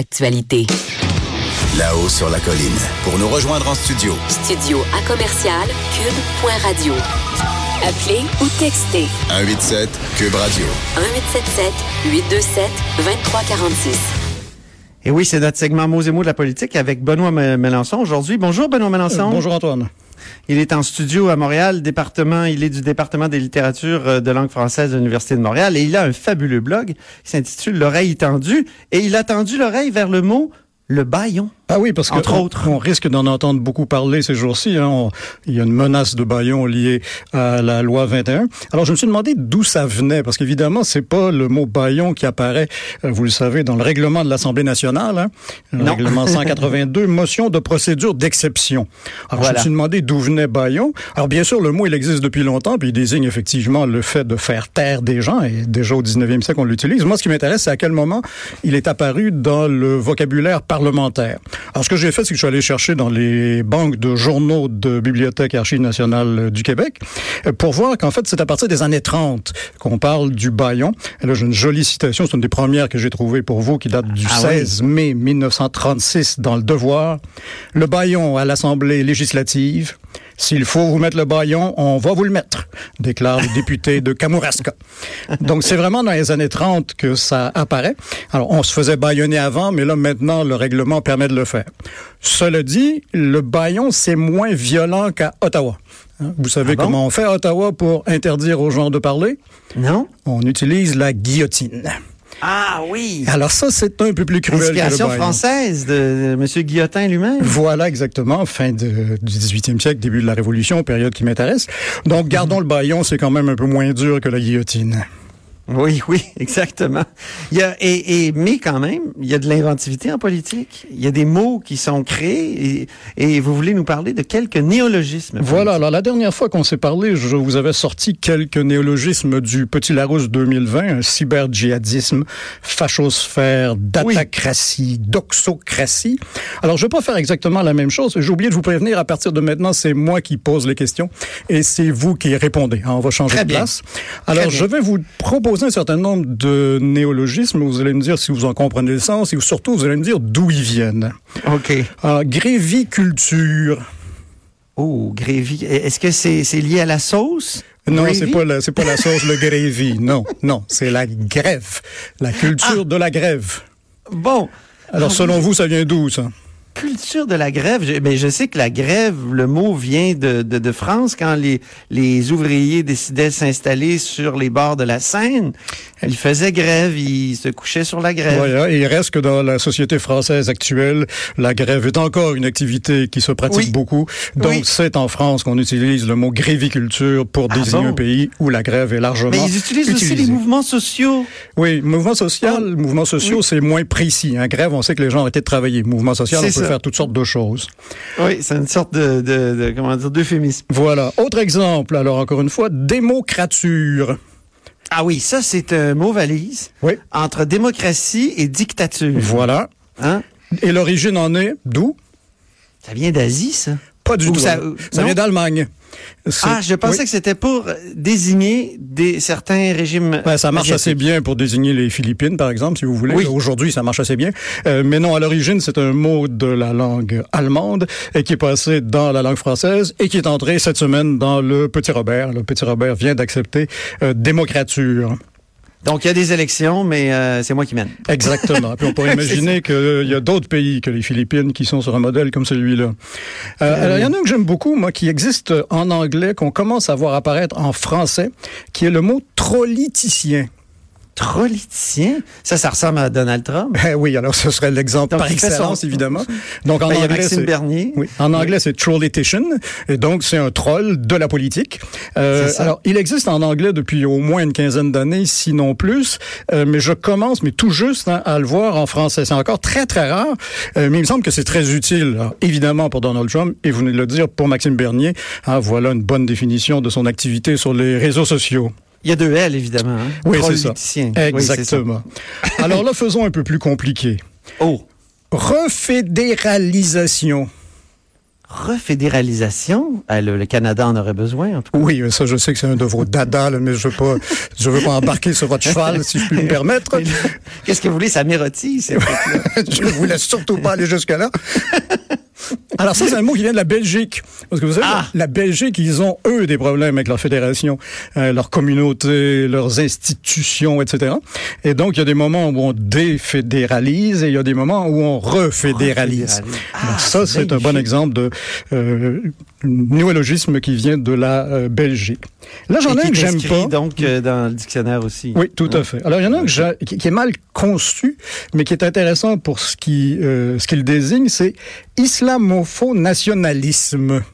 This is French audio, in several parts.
Actualité. Là-haut sur la colline. Pour nous rejoindre en studio, Studio à commercial cube.radio. Appelez ou textez 187 Cube Radio. 1877 827 2346. Et oui, c'est notre segment mots et mots de la politique avec Benoît Mélenchon aujourd'hui. Bonjour Benoît Mélenchon. Bonjour Antoine. Il est en studio à Montréal, département, il est du département des littératures euh, de langue française de l'Université de Montréal et il a un fabuleux blog qui s'intitule L'oreille tendue et il a tendu l'oreille vers le mot le baillon. Ah oui, parce que Entre on, autres. on risque d'en entendre beaucoup parler ces jours-ci. hein. On- il y a une menace de baillon liée à la loi 21. Alors je me suis demandé d'où ça venait, parce qu'évidemment c'est pas le mot baillon qui apparaît, euh, vous le savez, dans le règlement de l'Assemblée nationale, hein. le Non. règlement 182, motion de procédure d'exception. Alors je me suis demandé d'où venait baillon. Alors bien sûr le mot il existe depuis longtemps, puis il désigne effectivement le fait de faire taire des gens, et déjà au 19e siècle on l'utilise. Moi ce qui m'intéresse c'est à quel moment il est apparu dans le vocabulaire parlementaire. Alors, ce que j'ai fait, c'est que je suis allé chercher dans les banques de journaux de Bibliothèque et Archives nationales du Québec euh, pour voir qu'en fait, c'est à partir des années 30 qu'on parle du baillon. Et là, j'ai une jolie citation, c'est une des premières que j'ai trouvées pour vous, qui date du Ah oui? 16 mai 1936 dans Le Devoir. Le baillon à l'Assemblée législative. S'il faut vous mettre le baillon, on va vous le mettre, déclare le député de Kamouraska. Donc, c'est vraiment dans les années 30 que ça apparaît. Alors, on se faisait baillonner avant, mais là, maintenant, le règlement permet de le faire. Cela dit, le baillon, c'est moins violent qu'à Ottawa. Hein, Vous savez Ah bon? comment on fait à Ottawa pour interdire aux gens de parler? Non? On utilise la guillotine. Ah oui! Alors ça, c'est un peu plus cruel que le Inspiration française de, de M. Guillotin lui-même. Voilà exactement, fin de- du 18e siècle, début de la Révolution, période qui m'intéresse. Donc, gardons le baillon, c'est quand même un peu moins dur que la guillotine. Oui, oui, exactement. Il y a, et, et, mais quand même, il y a de l'inventivité en politique. Il y a des mots qui sont créés et, et vous voulez nous parler de quelques néologismes. Voilà, alors la dernière fois qu'on s'est parlé, je vous avais sorti quelques néologismes du Petit Larousse 2020, un cyber-djihadisme, fachosphère, datacratie, doxocratie. Alors, je vais pas faire exactement la même chose. J'ai oublié de vous prévenir, à partir de maintenant, c'est moi qui pose les questions et c'est vous qui répondez. hein. On va changer Très de bien. place. Alors, bien. je vais vous proposer un certain nombre de néologismes. Vous allez me dire si vous en comprenez le sens et surtout, vous allez me dire d'où ils viennent. OK. Alors, gréviculture. Oh, grévy. Est-ce que c'est lié à la sauce? Non, c'est pas la, c'est pas la sauce le gravy. Non, non, c'est la grève, la culture de la grève. Bon. Alors, Ah selon vous, ça vient d'où ça? Culture de la grève. Je, mais je sais que la grève, le mot vient de, de, de France quand les, les ouvriers décidaient de s'installer sur les bords de la Seine. Ils faisaient grève, ils se couchaient sur la grève. Voilà, et il reste que dans la société française actuelle, la grève est encore une activité qui se pratique Oui. beaucoup. Donc, Oui. c'est en France qu'on utilise le mot gréviculture pour Ah désigner bon? un pays où la grève est largement Mais ils utilisent aussi les utilisée. mouvements sociaux. Oui, mouvement social, Oh. mouvement sociaux, c'est moins précis. Hein. Grève, on sait que les gens ont arrêté de travailler. Mouvement social, on peut ça. faire toutes sortes de choses. Oui, c'est une sorte de, de, de comment dire, d'euphémisme. Voilà. Autre exemple, alors encore une fois, démocrature. Ah oui, ça c'est un mot valise Oui. entre démocratie et dictature. Voilà. Hein? Et l'origine en est d'où? Ça vient d'Asie, ça. Pas du Ou tout. ça- Ça, non? vient d'Allemagne. Ah, je pensais oui. que c'était pour désigner des certains régimes. Ben, ça marche assez bien pour désigner les Philippines, par exemple, si vous voulez. Oui. Aujourd'hui, ça marche assez bien. Euh, mais non, à l'origine, c'est un mot de la langue allemande et qui est passé dans la langue française et qui est entré cette semaine dans le Petit Robert. Le Petit Robert vient d'accepter euh, démocrature. Donc il y a des élections, mais euh, c'est moi qui mène. Exactement. Puis on pourrait imaginer qu'il y a d'autres pays que les Philippines qui sont sur un modèle comme celui-là. Euh, alors, il y en a un que j'aime beaucoup, moi, qui existe en anglais, qu'on commence à voir apparaître en français, qui est le mot trolliticien. Contrôle-ticien? Ça, ça ressemble à Donald Trump. Eh oui, alors ce serait l'exemple par son- excellence, évidemment. Donc en Ben, anglais, Maxime c'est- Bernier. Oui, en anglais, c'est trollitician, et donc c'est un troll de la politique. Euh, alors, il existe en anglais depuis au moins une quinzaine d'années, sinon plus, euh, mais je commence, mais tout juste, hein, à le voir en français. C'est encore très, très rare, euh, mais il me semble que c'est très utile, alors, évidemment, pour Donald Trump, et vous venez de le dire, pour Maxime Bernier. Ah, voilà une bonne définition de son activité sur les réseaux sociaux. Il y a deux L, évidemment. Hein? Oui, c'est ça. Oui. Exactement. alors là, faisons un peu plus compliqué. Oh, Refédéralisation. refédéralisation? Ah, le, le Canada en aurait besoin, en tout cas. Oui, ça, je sais que c'est un de vos dadas, là, mais je veux pas, je veux pas embarquer sur votre cheval, si je puis me permettre. Qu'est-ce que vous voulez? Ça trucs-là. je ne voulais surtout pas aller jusque-là. Alors ça, c'est un mot qui vient de la Belgique. Parce que vous savez, Ah! la Belgique, ils ont, eux, des problèmes avec leur fédération, euh, leur communauté, leurs institutions, etc. Et donc, il y a des moments où on défédéralise et il y a des moments où on refédéralise. Refédéralise. Alors Ah, ça, c'est un bon exemple de euh, néologisme qui vient de la euh, Belgique. Là, j'en ai un que j'aime pas. donc, euh, dans le dictionnaire aussi. Oui, tout à fait. Alors, il y en a un que qui, qui est mal conçu, mais qui est intéressant pour ce qui euh, ce qu'il désigne, c'est islamopho-nationalisme.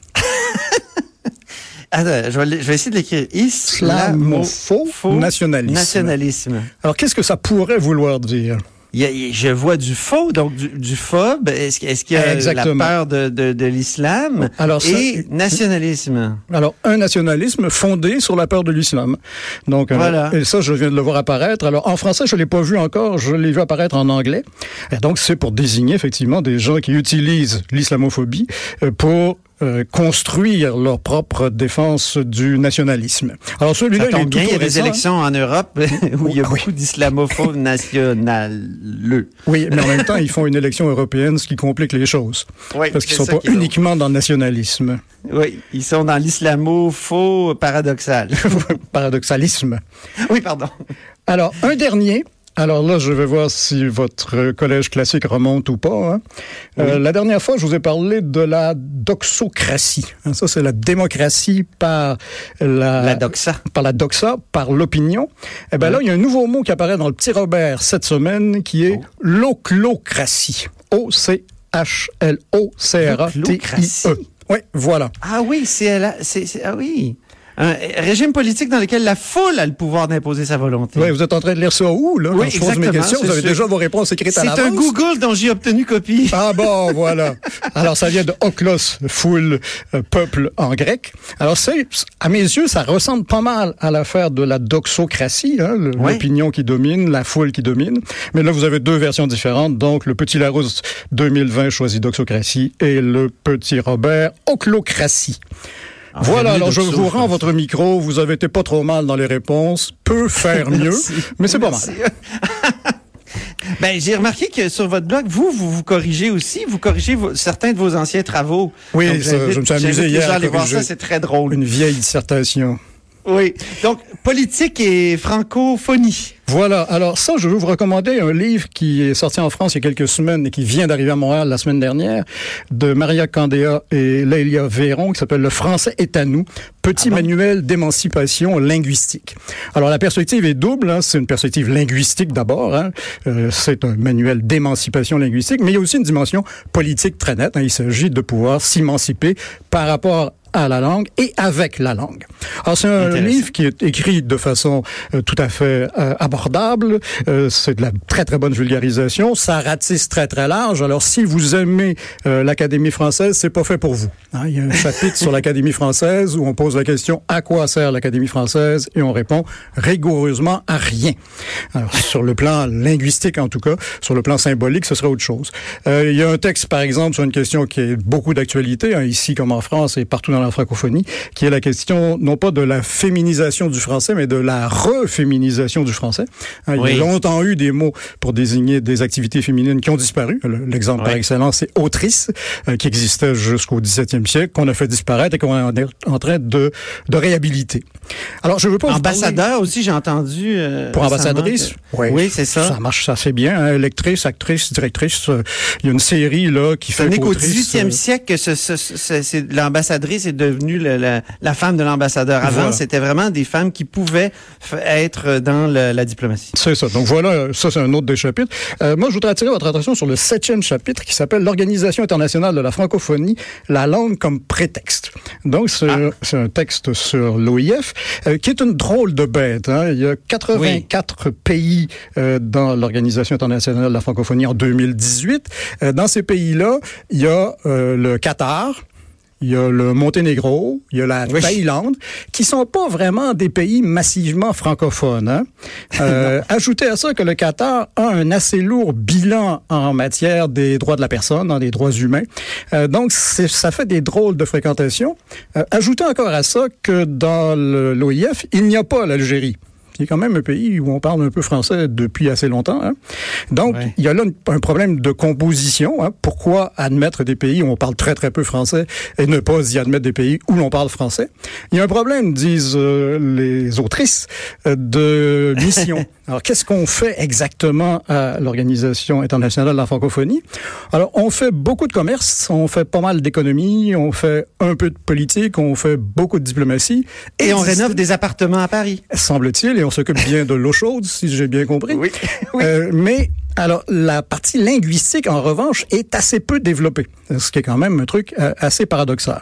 Attends, je vais, l- je vais essayer de l'écrire. Islamopho-nationalisme. Nationalisme. Alors, qu'est-ce que ça pourrait vouloir dire? Il y a- je vois du faux, donc du, du phobe. Est-ce, qu'il- y a Exactement. la peur de, de, de l'islam Alors, ça- et nationalisme? Alors, un nationalisme fondé sur la peur de l'islam. Donc, euh, Voilà. et ça, je viens de le voir apparaître. Alors, en français, je l'ai pas vu encore, je l'ai vu apparaître en anglais. Et donc, c'est pour désigner effectivement des gens qui utilisent l'islamophobie euh, pour euh, construire leur propre défense du nationalisme. Alors, celui-là, il est bien, il y a des élections en Europe où il y a Oui. beaucoup d'islamophobes nationaleux. Oui, mais en même temps, ils font une élection européenne, ce qui complique les choses. Oui, Parce qu'ils c'est sont pas uniquement dans le nationalisme. Oui, ils sont dans l'islamo-faux paradoxal. Paradoxalisme. oui, pardon. Alors, un dernier. Alors là, je vais voir si votre collège classique remonte ou pas. hein. Euh, la dernière fois, je vous ai parlé de la doxocratie. Hein, Ça, c'est la démocratie par la, La doxa. par la doxa, par l'opinion. Eh ben là, il y a un nouveau mot qui apparaît dans le petit Robert cette semaine, qui est l'oclocratie. O-C-H-L-O-C-R-A-T-I-E. L'oclocratie. Oui, voilà. Ah oui, c'est, la- c'est- ah oui. Un régime politique dans lequel la foule a le pouvoir d'imposer sa volonté. Oui, vous êtes en train de lire ça où, là? Oui, Quand je pose mes questions, vous c'est avez sûr. déjà vos réponses écrites à c'est l'avance. un Google dont j'ai obtenu copie. Ah bon, voilà. Alors, ça vient de oklos, foule, euh, peuple en grec. Alors, c'est, à mes yeux, ça ressemble pas mal à l'affaire de la doxocratie, hein, l'opinion qui domine, la foule qui domine. Mais là, vous avez deux versions différentes. Donc, le petit Larousse 2020 choisit doxocratie et le petit Robert oclocratie. Voilà, alors je vous rends votre micro. Vous avez été pas trop mal dans les réponses. Peut faire mieux, mais c'est pas mal. Ben, j'ai remarqué que sur votre blog, vous, vous vous corrigez aussi, vous corrigez vos- certains de vos anciens travaux. Oui, Donc, ça, j'invite- je me suis amusé hier à aller voir ça, c'est très drôle. Une vieille dissertation. Oui. Donc, politique et francophonie. Voilà. Alors ça, je veux vous recommander un livre qui est sorti en France il y a quelques semaines et qui vient d'arriver à Montréal la semaine dernière de Maria Candéa et Lélia Véron qui s'appelle Le français est à nous. Petit Ah bon? manuel d'émancipation linguistique. Alors la perspective est double. hein. C'est une perspective linguistique d'abord. hein. Euh, c'est un manuel d'émancipation linguistique, mais il y a aussi une dimension politique très nette. hein. Il s'agit de pouvoir s'émanciper par rapport à la langue et avec la langue. Alors c'est un livre qui est écrit de façon euh, tout à fait euh, abordable. Euh, c'est de la très très bonne vulgarisation. Ça ratisse très très large. Alors si vous aimez l'Académie française, c'est pas fait pour vous. Hein, il y a un chapitre sur l'Académie française où on pose la question à quoi sert l'Académie française? Et on répond rigoureusement à rien. Alors sur le plan linguistique en tout cas, sur le plan symbolique, ce serait autre chose. Il y a un texte par exemple sur une question qui est beaucoup d'actualité hein, ici comme en France et partout dans la francophonie, qui est la question non pas de la féminisation du français, mais de la reféminisation du français. Hein, Il y a longtemps eu des mots pour désigner des activités féminines qui ont disparu. Le- L'exemple par excellence, c'est autrice, euh, qui existait jusqu'au 17e siècle, qu'on a fait disparaître et qu'on est en train de, de réhabiliter. Alors, je veux pas parler- Ambassadeur aussi, j'ai entendu. euh, pour ambassadrice? que- Oui, Oui, c'est ça. Ça marche assez bien. Hein? Lectrice, actrice, directrice. euh, Il y a une série là qui Ce fait n'est qu'au qu'autrice, 18e euh, siècle que ce, ce- ce- c'est- l'ambassadrice c'est devenu le- la, la femme de l'ambassadeur. Avant, Voilà. c'était vraiment des femmes qui pouvaient être dans le- la diplomatie. C'est ça. Donc voilà, ça c'est un autre des chapitres. Euh, moi, je voudrais attirer votre attention sur le septième chapitre qui s'appelle l'Organisation internationale de la francophonie, la langue comme prétexte. Donc c'est c'est un texte sur l'OIF euh, qui est une drôle de bête. Hein. Il y a 84 pays euh, dans l'Organisation internationale de la francophonie en 2018. Euh, dans ces pays-là, il y a le Qatar. Il y a le Monténégro, il y a la Oui. Thaïlande, qui sont pas vraiment des pays massivement francophones. Hein? Euh, ajoutez à ça que le Qatar a un assez lourd bilan en matière des droits de la personne, dans des droits humains. Euh, donc, ça fait des drôles de fréquentation. Euh, ajoutez encore à ça que dans l'OIF, il n'y a pas l'Algérie qui est quand même un pays où on parle un peu français depuis assez longtemps. hein. Donc, Ouais. il y a là un problème de composition. hein. Pourquoi admettre des pays où on parle très très peu français et ne pas y admettre des pays où l'on parle français? Il y a un problème, disent euh, les autrices, euh, de mission. Alors, qu'est-ce qu'on fait exactement à l'Organisation internationale de la francophonie? Alors, on fait beaucoup de commerce, on fait pas mal d'économie, on fait un peu de politique, on fait beaucoup de diplomatie. Et on rénove des appartements à Paris. semble-t-il, et on s'occupe bien de l'eau chaude, si j'ai bien compris. Oui. Euh, mais alors, la partie linguistique, en revanche, est assez peu développée, ce qui est quand même un truc euh, assez paradoxal.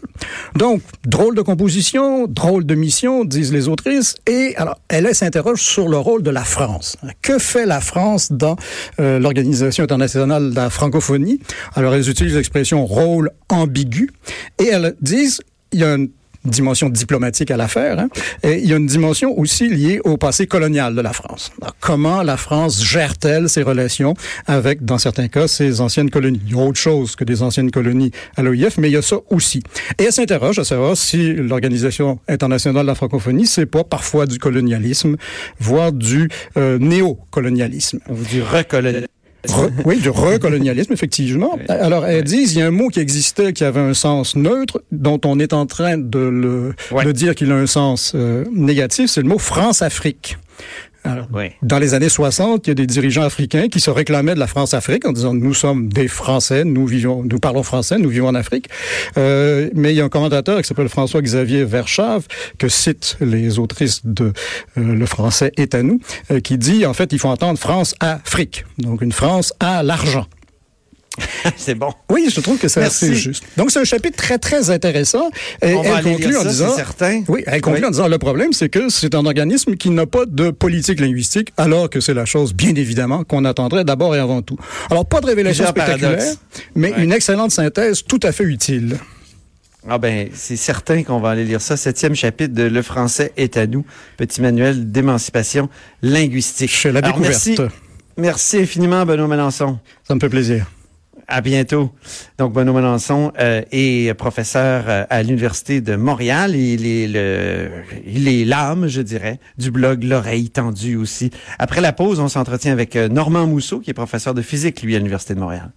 Donc, drôle de composition, drôle de mission, disent les autrices, et alors, elle s'interroge sur le rôle de la France. Que fait la France dans euh, l'Organisation internationale de la francophonie? Alors, elles utilisent l'expression rôle ambigu, et elles disent, il y a une dimension diplomatique à l'affaire. Hein? Et il y a une dimension aussi liée au passé colonial de la France. Comment la France gère-t-elle ses relations avec, dans certains cas, ses anciennes colonies? Il y a autre chose que des anciennes colonies à l'OIF, mais il y a ça aussi. Et elle s'interroge à savoir si l'Organisation internationale de la francophonie, c'est pas parfois du colonialisme, voire du euh, néocolonialisme. Ou du recolonialisme. Re- oui, du recolonialisme, effectivement. Alors, elles disent, il y a un mot qui existait, qui avait un sens neutre, dont on est en train de, le, Ouais. de dire qu'il a un sens euh, négatif, c'est le mot France-Afrique. Alors, Oui. dans les années 60, il y a des dirigeants africains qui se réclamaient de la France-Afrique en disant nous sommes des Français, nous vivons, nous parlons français, nous vivons en Afrique. Euh, mais il y a un commentateur qui s'appelle François-Xavier Verschave que citent les autrices de euh, Le français est à nous, euh, qui dit en fait il faut entendre France-Afrique, donc une France à l'argent. c'est bon. Oui, je trouve que c'est assez juste. Donc c'est un chapitre très très intéressant. Et On va elle aller conclut lire en ça, disant certain. oui, elle conclut Oui. en disant le problème, c'est que c'est un organisme qui n'a pas de politique linguistique, alors que c'est la chose, bien évidemment, qu'on attendrait d'abord et avant tout. Alors, pas de révélation spectaculaire, mais Ouais. une excellente synthèse tout à fait utile. Ah ben, c'est certain qu'on va aller lire ça. Septième chapitre de Le français est à nous. Petit manuel d'émancipation linguistique. Chez la Alors, découverte. merci, merci infiniment, Benoît Melançon. Ça me fait plaisir. À bientôt. Donc, Benoît Melançon euh, est professeur euh, à l'Université de Montréal. Il est le, il est l'âme, je dirais, du blog L'oreille tendue aussi. Après la pause, on s'entretient avec euh, Normand Mousseau, qui est professeur de physique, lui, à l'Université de Montréal.